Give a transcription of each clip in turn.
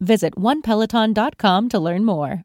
Visit onepeloton.com to learn more.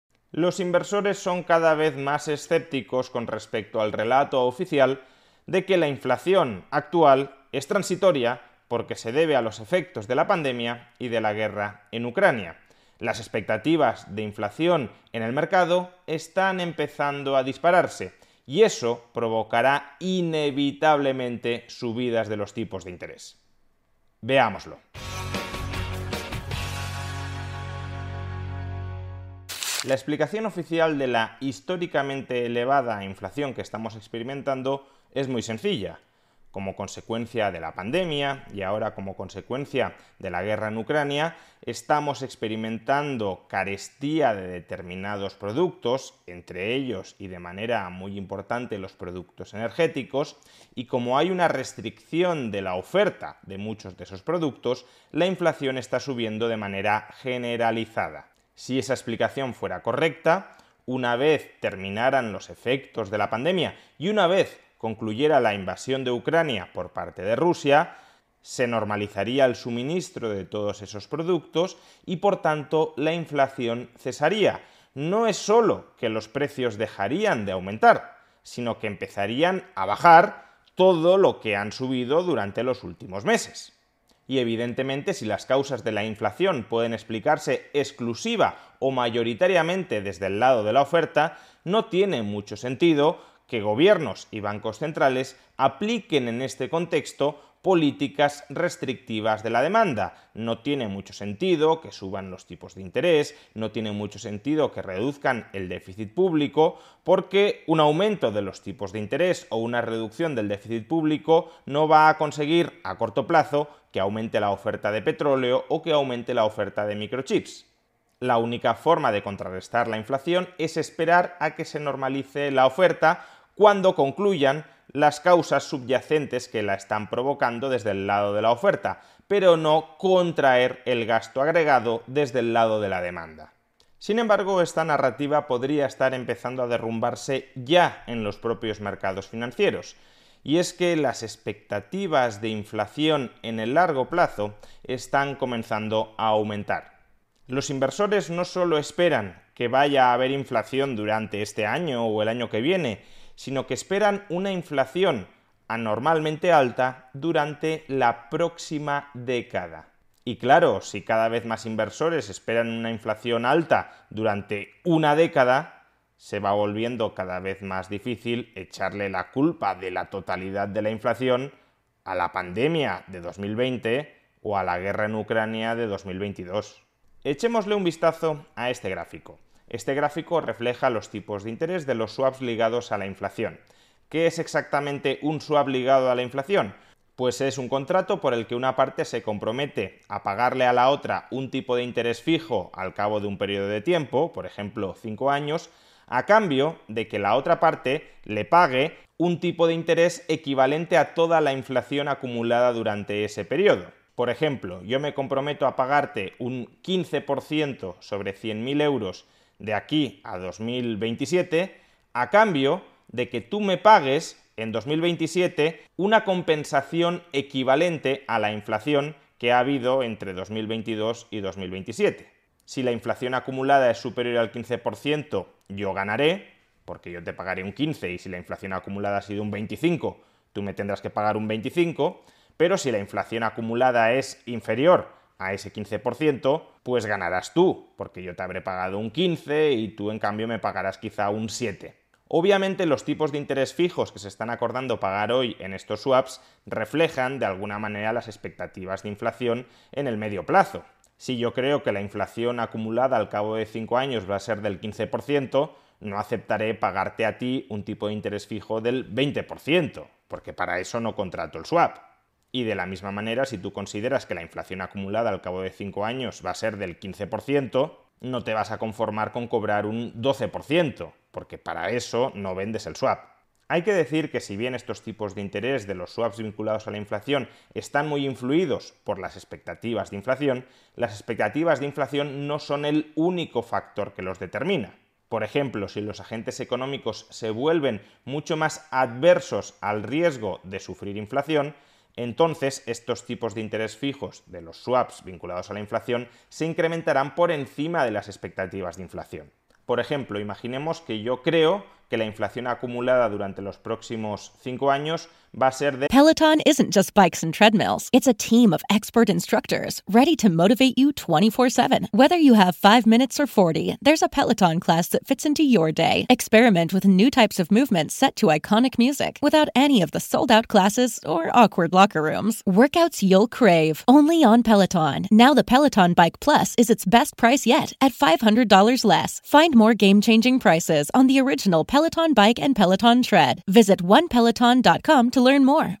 Los inversores son cada vez más escépticos con respecto al relato oficial de que la inflación actual es transitoria porque se debe a los efectos de la pandemia y de la guerra en Ucrania. Las expectativas de inflación en el mercado están empezando a dispararse y eso provocará inevitablemente subidas de los tipos de interés. Veámoslo. La explicación oficial de la históricamente elevada inflación que estamos experimentando es muy sencilla. Como consecuencia de la pandemia y ahora como consecuencia de la guerra en Ucrania, estamos experimentando carestía de determinados productos, entre ellos y de manera muy importante los productos energéticos, y como hay una restricción de la oferta de muchos de esos productos, la inflación está subiendo de manera generalizada. Si esa explicación fuera correcta, una vez terminaran los efectos de la pandemia y una vez concluyera la invasión de Ucrania por parte de Rusia, se normalizaría el suministro de todos esos productos y por tanto la inflación cesaría. No es solo que los precios dejarían de aumentar, sino que empezarían a bajar todo lo que han subido durante los últimos meses y evidentemente si las causas de la inflación pueden explicarse exclusiva o mayoritariamente desde el lado de la oferta, no tiene mucho sentido que gobiernos y bancos centrales apliquen en este contexto políticas restrictivas de la demanda. No tiene mucho sentido que suban los tipos de interés, no tiene mucho sentido que reduzcan el déficit público, porque un aumento de los tipos de interés o una reducción del déficit público no va a conseguir a corto plazo que aumente la oferta de petróleo o que aumente la oferta de microchips. La única forma de contrarrestar la inflación es esperar a que se normalice la oferta cuando concluyan las causas subyacentes que la están provocando desde el lado de la oferta, pero no contraer el gasto agregado desde el lado de la demanda. Sin embargo, esta narrativa podría estar empezando a derrumbarse ya en los propios mercados financieros, y es que las expectativas de inflación en el largo plazo están comenzando a aumentar. Los inversores no solo esperan que vaya a haber inflación durante este año o el año que viene, sino que esperan una inflación anormalmente alta durante la próxima década. Y claro, si cada vez más inversores esperan una inflación alta durante una década, se va volviendo cada vez más difícil echarle la culpa de la totalidad de la inflación a la pandemia de 2020 o a la guerra en Ucrania de 2022. Echémosle un vistazo a este gráfico. Este gráfico refleja los tipos de interés de los swaps ligados a la inflación. ¿Qué es exactamente un swap ligado a la inflación? Pues es un contrato por el que una parte se compromete a pagarle a la otra un tipo de interés fijo al cabo de un periodo de tiempo, por ejemplo 5 años, a cambio de que la otra parte le pague un tipo de interés equivalente a toda la inflación acumulada durante ese periodo. Por ejemplo, yo me comprometo a pagarte un 15% sobre 100.000 euros de aquí a 2027, a cambio de que tú me pagues en 2027 una compensación equivalente a la inflación que ha habido entre 2022 y 2027. Si la inflación acumulada es superior al 15%, yo ganaré, porque yo te pagaré un 15 y si la inflación acumulada ha sido un 25, tú me tendrás que pagar un 25, pero si la inflación acumulada es inferior a ese 15%, pues ganarás tú, porque yo te habré pagado un 15 y tú en cambio me pagarás quizá un 7. Obviamente los tipos de interés fijos que se están acordando pagar hoy en estos swaps reflejan de alguna manera las expectativas de inflación en el medio plazo. Si yo creo que la inflación acumulada al cabo de 5 años va a ser del 15%, no aceptaré pagarte a ti un tipo de interés fijo del 20%, porque para eso no contrato el swap. Y de la misma manera, si tú consideras que la inflación acumulada al cabo de 5 años va a ser del 15%, no te vas a conformar con cobrar un 12%, porque para eso no vendes el swap. Hay que decir que si bien estos tipos de interés de los swaps vinculados a la inflación están muy influidos por las expectativas de inflación, las expectativas de inflación no son el único factor que los determina. Por ejemplo, si los agentes económicos se vuelven mucho más adversos al riesgo de sufrir inflación, entonces estos tipos de interés fijos de los swaps vinculados a la inflación se incrementarán por encima de las expectativas de inflación. Por ejemplo, imaginemos que yo creo que la inflación acumulada durante los próximos cinco años va a ser de... Peloton isn't just bikes and treadmills. It's a team of expert instructors ready to motivate you 24-7. Whether you have 5 minutes or 40, there's a Peloton class that fits into your day. Experiment with new types of movements set to iconic music without any of the sold-out classes or awkward locker rooms. Workouts you'll crave, only on Peloton. Now the Peloton Bike Plus is its best price yet at $500 less. Find more game-changing prices on the original Peloton Bike and Peloton Tread. Visit onepeloton.com to learn more.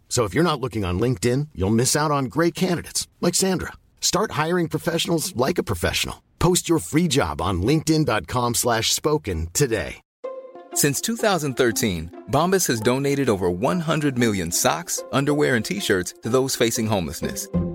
So if you're not looking on LinkedIn, you'll miss out on great candidates like Sandra. Start hiring professionals like a professional. Post your free job on linkedin.com slash spoken today. Since 2013, Bombas has donated over 100 million socks, underwear, and T-shirts to those facing homelessness.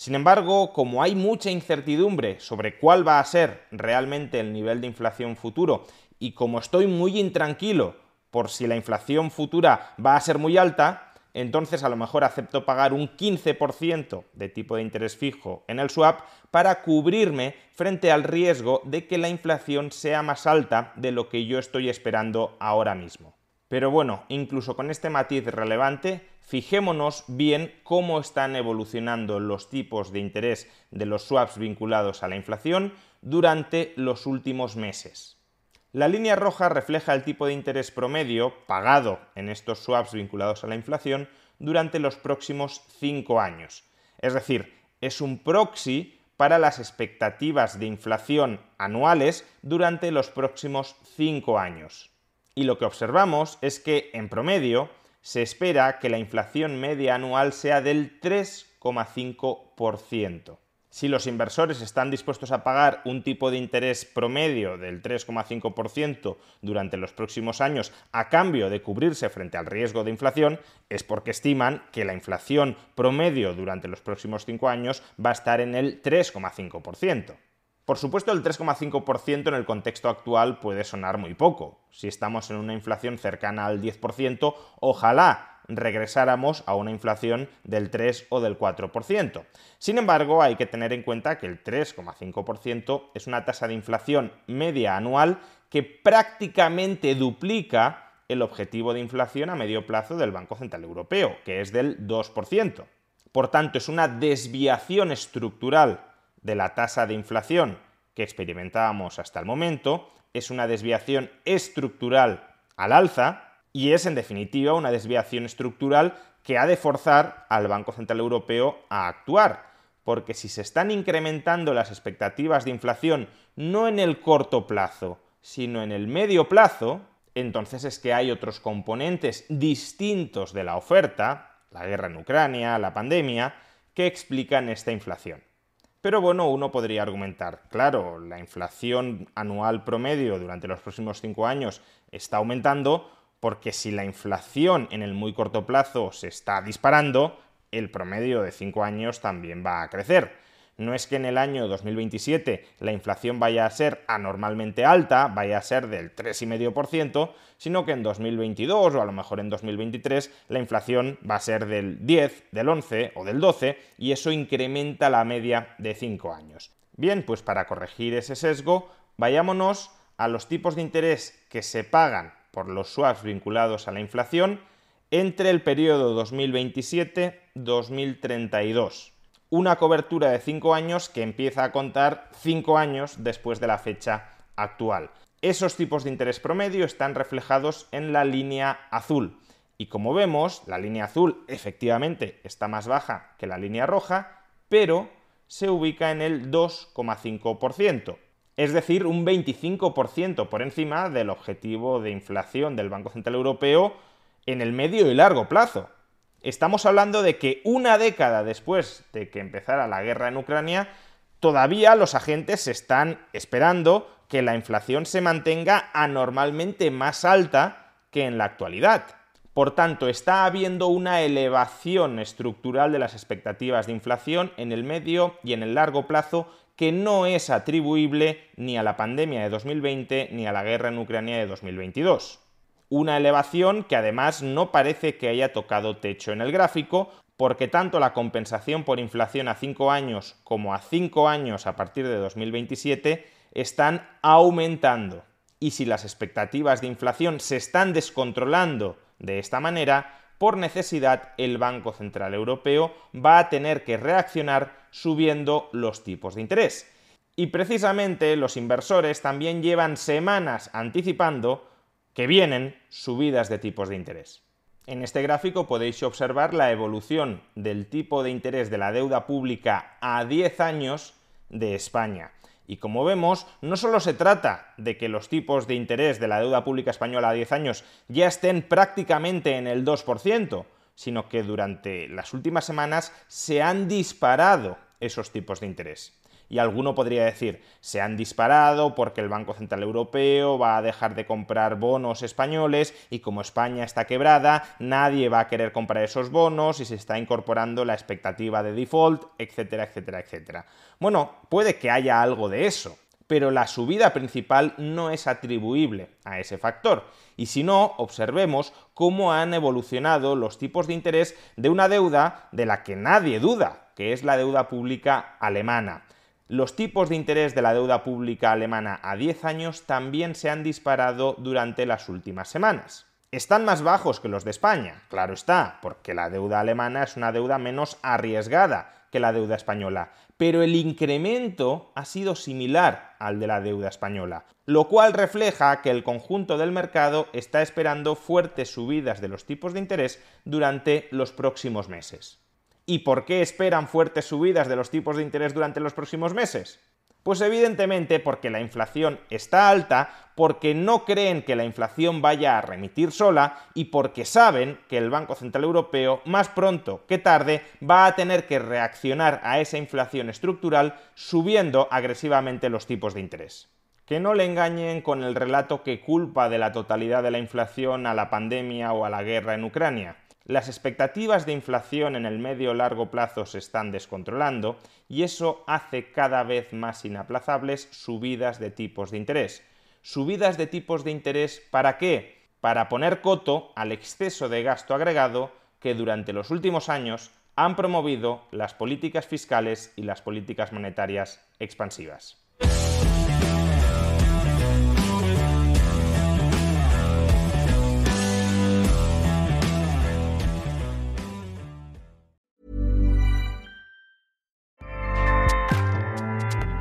Sin embargo, como hay mucha incertidumbre sobre cuál va a ser realmente el nivel de inflación futuro y como estoy muy intranquilo por si la inflación futura va a ser muy alta, entonces a lo mejor acepto pagar un 15% de tipo de interés fijo en el swap para cubrirme frente al riesgo de que la inflación sea más alta de lo que yo estoy esperando ahora mismo. Pero bueno, incluso con este matiz relevante, fijémonos bien cómo están evolucionando los tipos de interés de los swaps vinculados a la inflación durante los últimos meses. La línea roja refleja el tipo de interés promedio pagado en estos swaps vinculados a la inflación durante los próximos cinco años. Es decir, es un proxy para las expectativas de inflación anuales durante los próximos cinco años. Y lo que observamos es que, en promedio, se espera que la inflación media anual sea del 3,5%. Si los inversores están dispuestos a pagar un tipo de interés promedio del 3,5% durante los próximos años a cambio de cubrirse frente al riesgo de inflación, es porque estiman que la inflación promedio durante los próximos 5 años va a estar en el 3,5%. Por supuesto, el 3,5% en el contexto actual puede sonar muy poco. Si estamos en una inflación cercana al 10%, ojalá regresáramos a una inflación del 3 o del 4%. Sin embargo, hay que tener en cuenta que el 3,5% es una tasa de inflación media anual que prácticamente duplica el objetivo de inflación a medio plazo del Banco Central Europeo, que es del 2%. Por tanto, es una desviación estructural de la tasa de inflación que experimentábamos hasta el momento, es una desviación estructural al alza y es en definitiva una desviación estructural que ha de forzar al Banco Central Europeo a actuar, porque si se están incrementando las expectativas de inflación no en el corto plazo, sino en el medio plazo, entonces es que hay otros componentes distintos de la oferta, la guerra en Ucrania, la pandemia, que explican esta inflación. Pero bueno, uno podría argumentar, claro, la inflación anual promedio durante los próximos cinco años está aumentando porque si la inflación en el muy corto plazo se está disparando, el promedio de cinco años también va a crecer no es que en el año 2027 la inflación vaya a ser anormalmente alta, vaya a ser del 3,5%, sino que en 2022 o a lo mejor en 2023 la inflación va a ser del 10, del 11 o del 12 y eso incrementa la media de 5 años. Bien, pues para corregir ese sesgo, vayámonos a los tipos de interés que se pagan por los swaps vinculados a la inflación entre el periodo 2027-2032 una cobertura de 5 años que empieza a contar 5 años después de la fecha actual. Esos tipos de interés promedio están reflejados en la línea azul. Y como vemos, la línea azul efectivamente está más baja que la línea roja, pero se ubica en el 2,5%. Es decir, un 25% por encima del objetivo de inflación del Banco Central Europeo en el medio y largo plazo. Estamos hablando de que una década después de que empezara la guerra en Ucrania, todavía los agentes están esperando que la inflación se mantenga anormalmente más alta que en la actualidad. Por tanto, está habiendo una elevación estructural de las expectativas de inflación en el medio y en el largo plazo que no es atribuible ni a la pandemia de 2020 ni a la guerra en Ucrania de 2022 una elevación que además no parece que haya tocado techo en el gráfico, porque tanto la compensación por inflación a 5 años como a 5 años a partir de 2027 están aumentando. Y si las expectativas de inflación se están descontrolando de esta manera, por necesidad el Banco Central Europeo va a tener que reaccionar subiendo los tipos de interés. Y precisamente los inversores también llevan semanas anticipando que vienen subidas de tipos de interés. En este gráfico podéis observar la evolución del tipo de interés de la deuda pública a 10 años de España. Y como vemos, no solo se trata de que los tipos de interés de la deuda pública española a 10 años ya estén prácticamente en el 2%, sino que durante las últimas semanas se han disparado esos tipos de interés. Y alguno podría decir, se han disparado porque el Banco Central Europeo va a dejar de comprar bonos españoles y como España está quebrada, nadie va a querer comprar esos bonos y se está incorporando la expectativa de default, etcétera, etcétera, etcétera. Bueno, puede que haya algo de eso, pero la subida principal no es atribuible a ese factor. Y si no, observemos cómo han evolucionado los tipos de interés de una deuda de la que nadie duda, que es la deuda pública alemana los tipos de interés de la deuda pública alemana a 10 años también se han disparado durante las últimas semanas. Están más bajos que los de España, claro está, porque la deuda alemana es una deuda menos arriesgada que la deuda española, pero el incremento ha sido similar al de la deuda española, lo cual refleja que el conjunto del mercado está esperando fuertes subidas de los tipos de interés durante los próximos meses. ¿Y por qué esperan fuertes subidas de los tipos de interés durante los próximos meses? Pues evidentemente porque la inflación está alta, porque no creen que la inflación vaya a remitir sola y porque saben que el Banco Central Europeo más pronto que tarde va a tener que reaccionar a esa inflación estructural subiendo agresivamente los tipos de interés. Que no le engañen con el relato que culpa de la totalidad de la inflación a la pandemia o a la guerra en Ucrania. Las expectativas de inflación en el medio largo plazo se están descontrolando y eso hace cada vez más inaplazables subidas de tipos de interés. ¿Subidas de tipos de interés para qué? Para poner coto al exceso de gasto agregado que durante los últimos años han promovido las políticas fiscales y las políticas monetarias expansivas.